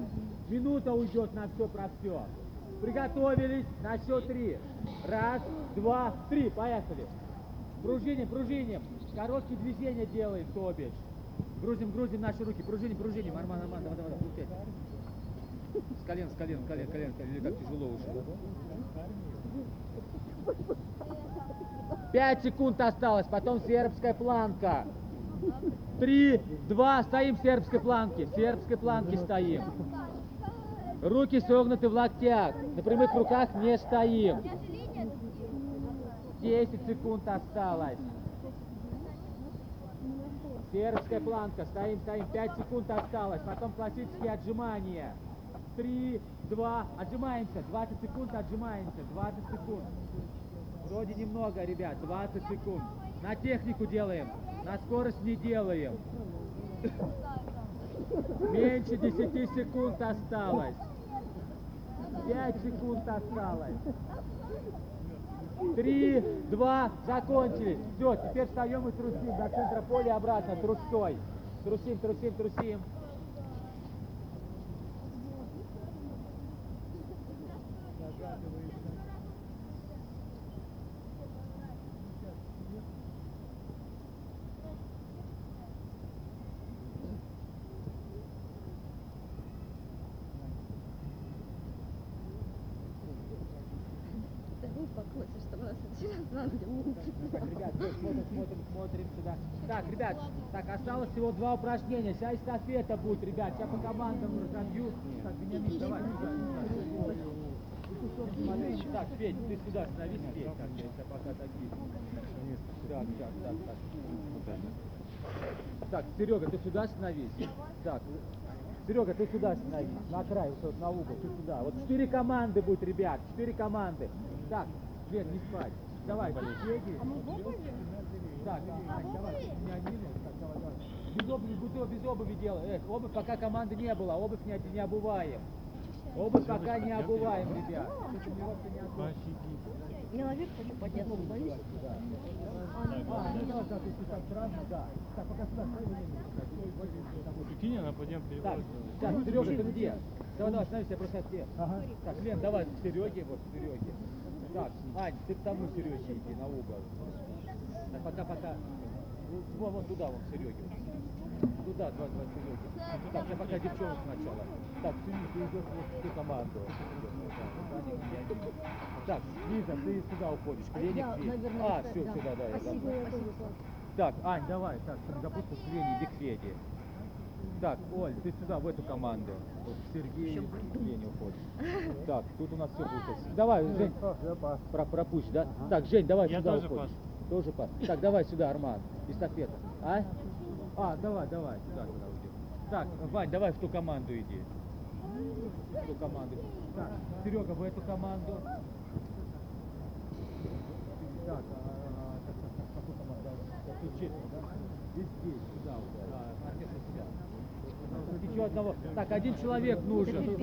Минута уйдет на все про все. Приготовились на счет три. Раз, два, три. Поехали. Пружиним, пружиним. Короткие движения делаем, то бишь. Грузим, грузим наши руки. Пружиним, пружиним. Арман, Арман, давай, давай, крутись. С колен, с колен, колен, колен, колен. Или как тяжело уже. Пять секунд осталось, потом сербская планка. Три, два, стоим в сербской планке. В сербской планке стоим. Руки согнуты в локтях. На прямых руках не стоим. 10 секунд осталось. Сербская планка. Стоим, стоим. 5 секунд осталось. Потом классические отжимания. 3, 2, отжимаемся. 20 секунд отжимаемся. 20 секунд. Вроде немного, ребят. 20 секунд. На технику делаем. На скорость не делаем. Меньше 10 секунд осталось. 5 секунд осталось. Три, два, закончились. Все, теперь встаем и трусим до центра поля обратно, трустой. Трусим, трусим, трусим. Да вы успокойся, что у нас сейчас надо Так, ребят, всё, смотрим, смотрим, смотрим сюда. Так, ребят, так, осталось всего два упражнения. Сейчас эстафета будет, ребят. Сейчас по командам разобью. Так, Вениамин, давай, Так, Петь, ты сюда становись, Петь. Так, я пока такие. Так, так, так, так. Так, Серега, ты сюда становись. Так, Серега, ты сюда становись. На край, вот на угол, ты сюда. Вот четыре команды будет, ребят. Четыре команды. Так, Свет, не спать. Давай, беги. Так, Ань, давай, не один, так, давай, давай. Без обуви, без, без обуви делай. Эх, обувь пока команды не было, обувь не, не обуваем. Обувь пока не обуваем, ребят. Не наверх хочу так, так. Так, сюда, Прикинь, она пойдем Так, перевод так, Серега, ты где? Давай, давай, остановись, я просто ответ. Так, Лен, давай, Сереге, вот, Сереге. Так, Ань, ты к тому Сереге иди, на угол. Так, пока, пока. Ну, Вон, вон туда, вон, Сереге. Туда, два, два, Сереге. Так, я пока девчонок сначала. Так, Синий, ты идешь вот в ту команду. Так, Лиза, ты сюда уходишь, к Лене, Я, к Феде. наверное, А, да. все, сюда, да, я спасибо. Так, Ань, давай, так, допустим, к Лене, иди к Феде. Так, Оль, ты сюда, в эту команду. Вот Сергей к Лене уходишь. Так, тут у нас все будет. Давай, Жень, про, пропусть, да? Так, Жень, давай Я сюда тоже уходишь. пас. Тоже пас. Так, давай сюда, Арман, эстафета. А? А, давай, давай, сюда, сюда. Так, Вань, давай в ту команду иди. В ту команду. Так, Серега, в эту команду. Так, а, так, так, так, какую команду? Так, тут четверо, да? И здесь, сюда, вот, да, оркестр сюда. Еще одного. Так, один человек нужен.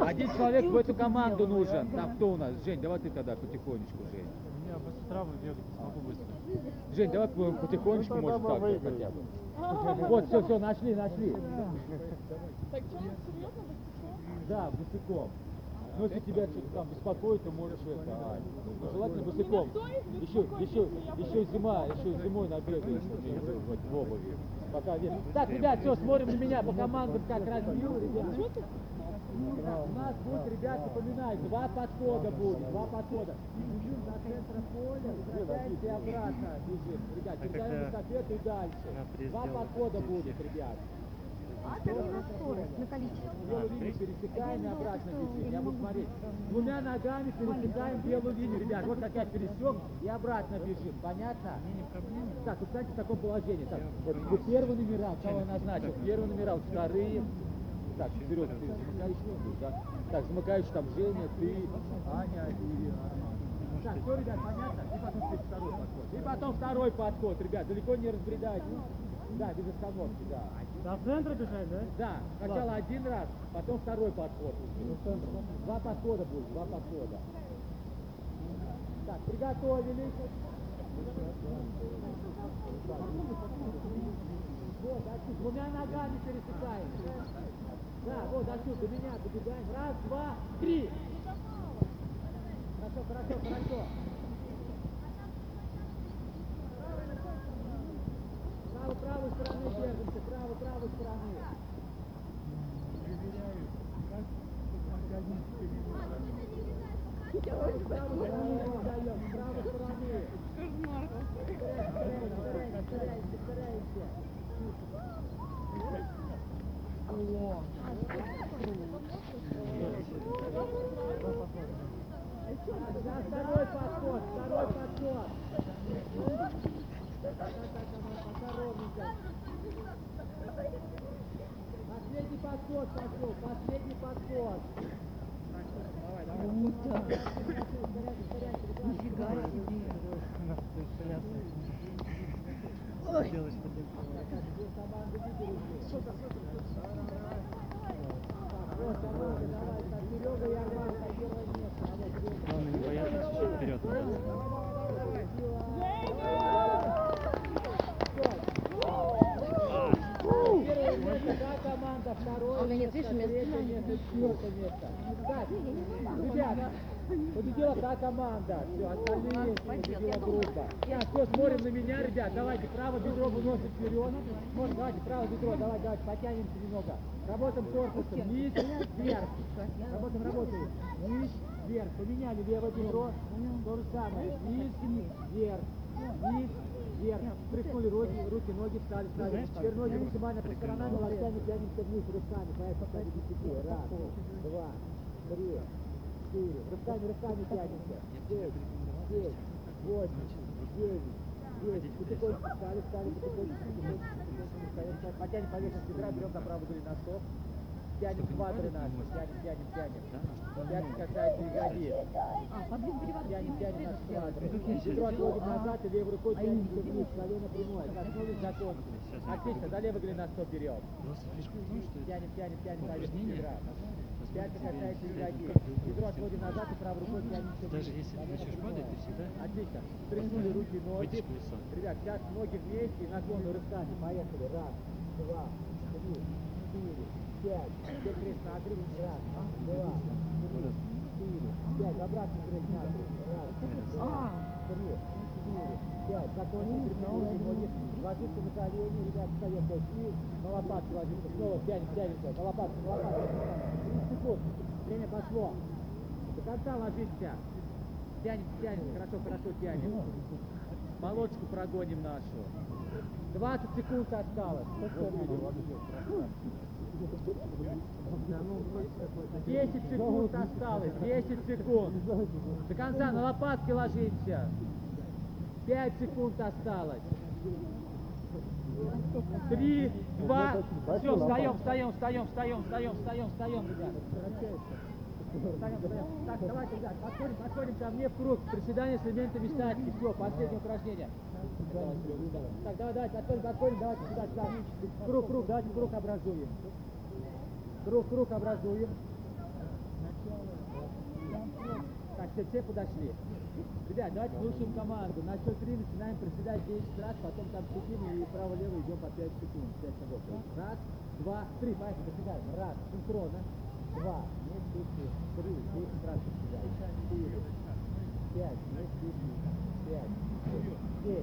Один человек в эту команду нужен. Там кто у нас? Жень, давай ты тогда потихонечку, Жень. У меня быстро бегать, смогу быстро. Жень, давай по- потихонечку, может, так вот хотя бы. Вот, все, все, нашли, нашли. Так что, серьезно, Да, босиком. Ну, если тебя что-то там беспокоит, то можешь это, Ань. Ну, желательно босиком. Еще, еще, еще зима, еще зимой вот в обуви. Пока вес- Так, ребят, все, смотрим на меня по командам, как разбил, ребят. У нас будет, ребят, напоминаю, два подхода будет, два подхода. Бежим до центра поля, возвращаемся и обратно бежим. Ребят, А кидаем эстафету и дальше. Два подхода будет, ребят. А это не на скорость, на количество. Белую линию пересекаем и обратно бежим. Я буду смотреть. Двумя ногами пересекаем белую линию, ребят. Вот как я пересек и обратно бежим. Понятно? Так, вот, кстати, в таком положении. Так, вот, первые номера, кого я назначил? Первые номера, вот вторые. Так, Серега, ты замыкаешь да? Так, замыкаешь там Женя, ты, Аня и Арман. Так, все, ребят, понятно? И потом второй подход. И потом второй подход, ребят, далеко не разбредайтесь. Да, без остановки, да. До центра бежать, да? Да, сначала один раз, потом второй подход. Два подхода будет, два подхода. Так, приготовились. Вот, отсюда, двумя ногами пересекаем. Да, вот отсюда, до меня добегаем. Раз, два, три. Хорошо, хорошо, хорошо. Правой, правой стороны держимся, правой, стороны. Правой стороны отдаем, с правой стороны. Кошмар. Стараемся, стараемся, стараемся. Да, второй подход, второй подход. Так, так, так, пока ровненько. Последний подход пошел, последний подход. Круто. Нифига себе. Делаешь потом. Вот, второй, давай, так, Серега и Арман, на первое место. А вот Женя. Главное не бояться чуть-чуть вперед. Первое место, да, команда, второе А место, третье место, четвертое место. Победила та команда, все, остальные победила группа. Так, все, смотрим на меня, ребят, давайте, право бедро выносим вперед. Смотрим, давайте, право бедро, давай, давайте, потянемся немного. Работаем корпусом, вниз, вверх. Работаем, работаем. Вниз, вверх. Поменяли левое бедро, то же самое. Вниз, вверх, вниз, вверх. Прыгнули руки, руки, ноги встали, встали. Теперь ноги максимально по сторонам, локтями тянемся вниз руками. Поэтому десяти. Раз, два, три, четыре. Руками, руками тянемся. Шесть, семь, восемь, девять. Девять. Потихонечку встали, встали, потихонечку, потихонечку. Потянем поверхность бедра, берем на правую грудь носок. тянем Чтобы не квадры падать на наши, мост. тянем, тянем, тянем. Не- касаются ягодиц. А. Тянем, тянем наши квадры. Бедро отводим назад и левой рукой тянемся вниз, колено прямое. Коснулись, закончили. Сейчас. Отлично, до левой глина стоп берем. Тянем, тянем, тянем на упражнение бедра. Позволит Пятки тебе касаются взять ягодиц. рукав и Бедро отводим назад и правой рукой тянемся. Даже если ты начнешь падать, ты всегда Отлично. Стряхнули руки, ноги. Ребят, сейчас ноги вместе и наклон рывками. Поехали. Раз, два, три, четыре, пять. Теперь крест на отрыв. Раз, два, три, четыре, пять. Обратно крест на отрыв. Раз, два, три, четыре, пять. Закончили. Стряхнули ноги. Ложится на колени. Ребят, встаем. То есть и на лопатки ложится. Снова тянем, тянемся. На лопатки, на лопатки. 30 секунд. Время пошло. До конца ложимся. Тянем, тянем, хорошо, хорошо тянем. Молочку прогоним нашу. 20 секунд осталось. 10 секунд осталось, 10 секунд. До конца на лопатки ложимся. 5 секунд осталось. Три, два, все, встаем, встаем, встаем, встаем, встаем, встаем, встаем, ребят. Так, давайте, ребят, подходим, подходим ко мне в круг. Приседание с элементами статики. Все, последнее упражнение. Так, давай, давайте, подходим, подходим, давайте сюда, сюда. Круг, круг, давайте круг образуем. Круг, круг образуем. Так, все, все подошли. Ребят, давайте слушаем команду. На счет три начинаем приседать 10 раз, потом там сидим и право-лево идем по 5 секунд. 5 шагов. Раз, два, три. Поехали, приседаем. Раз, синхронно. Два, не спеши. Три, 10 раз приседаем. Четыре, пять, не спеши. Пять, семь,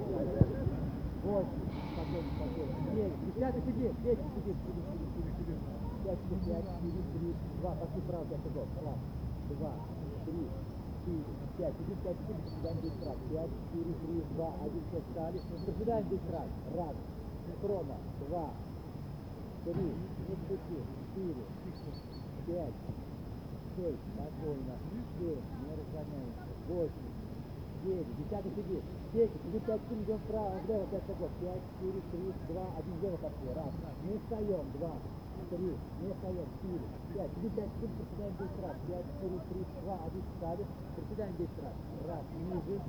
восемь, спокойно, спокойно. Девять, десятый сидит, десять сидит, сидит, сидит, сидит, сидит. Пять, пять, четыре, три, два, пошли вправо, пять шагов. Раз, два, три, четыре, пять. Сидит, пять, четыре, приседаем 10 раз. Пять, четыре, три, два, один, все, встали. Приседаем 10 раз. Раз, синхронно, два, три, не спеши, четыре, пять, шесть, спокойно, семь, не разгоняемся, восемь, девять, десятый сидит, десять, сидит пять, четыре, идем вправо, влево, пять шагов, пять, четыре, три, два, один, влево пошли, раз, не встаем, два, три, не встаем, четыре, пять, сидит пять, четыре, приседаем десять раз, пять, четыре, три, два, один, встали, приседаем десять раз, раз, ниже,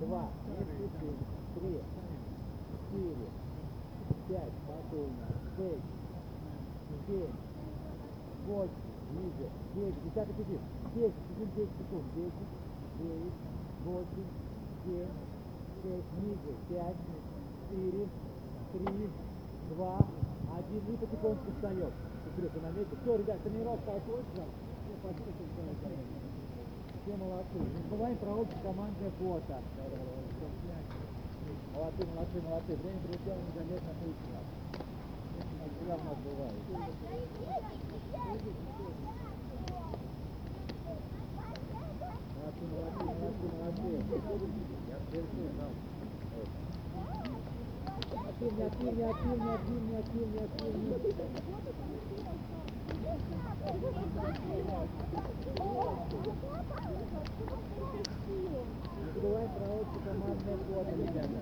два, спешим, три, четыре, пять, спокойно, шесть, семь, восемь, ниже, девять, десятый сидит, десять, сидит десять секунд, десять, девять, восемь, семь, шесть, ниже, пять, четыре, три, два, один, и потихоньку встаем. Четырех на месте. Все, ребят, тренировка окончена. Все, вы Все молодцы. Не забываем про общее командное фото. Молодцы, молодцы, молодцы. Время прилетело незаметно, отлично. Всегда у нас бывает. Молодцы, молодцы, молодцы, молодцы. Активнее, активнее, активнее, активнее, активнее, активнее. Не забывай про общее командное фото, ребята.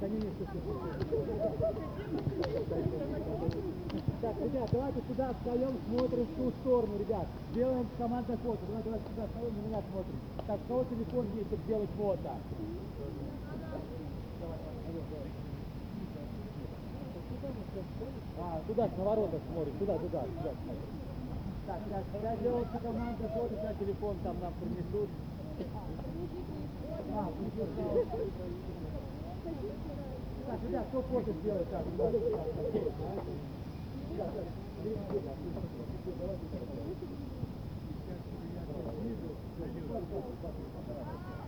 Да не, не, стой, стой, стой, стой. Так, ребят, давайте сюда встаем, смотрим в ту сторону, ребят. Делаем командное фото. Давай, давай сюда встаем, на меня смотрим. Так, у кого телефон есть, чтобы сделать фото? А, туда, на воротах смотрим, туда, туда, туда смотрим. Так, сейчас, когда делается команда фото, сейчас телефон там нам принесут. А, принесут. Так, ребят, кто фото сделает? Так, Thank you.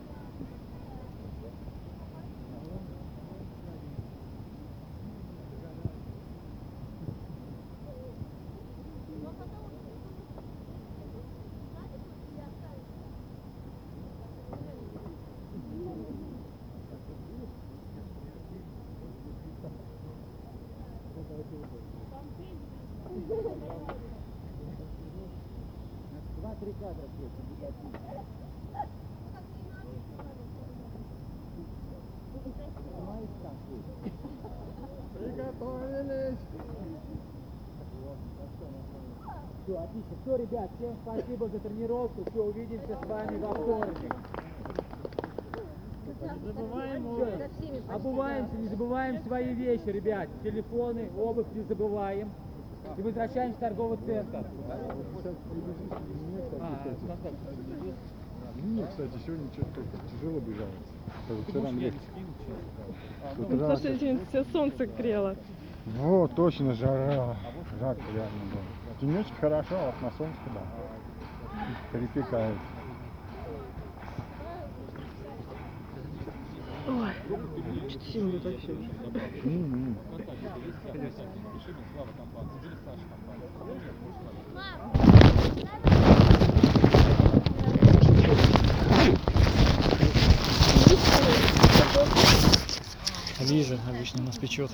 Все. Все, ребят, всем спасибо за тренировку. Все, увидимся с вами во вторник. Забываем. Со всеми почти, Обуваемся, не забываем свои вещи, ребят. Телефоны, обувь не забываем. И возвращаемся в торговый центр. А, Константин, Мне, кстати, сегодня что-то тяжело бежало. Легче. С Ну, потому что сегодня все солнце грело. Вот, точно, жара. Жарко реально было. Денечек хорошо, а вот на солнце, да. Перепекает. Ой, что-то сильно вообще. М-м. Лиза обычно нас печет.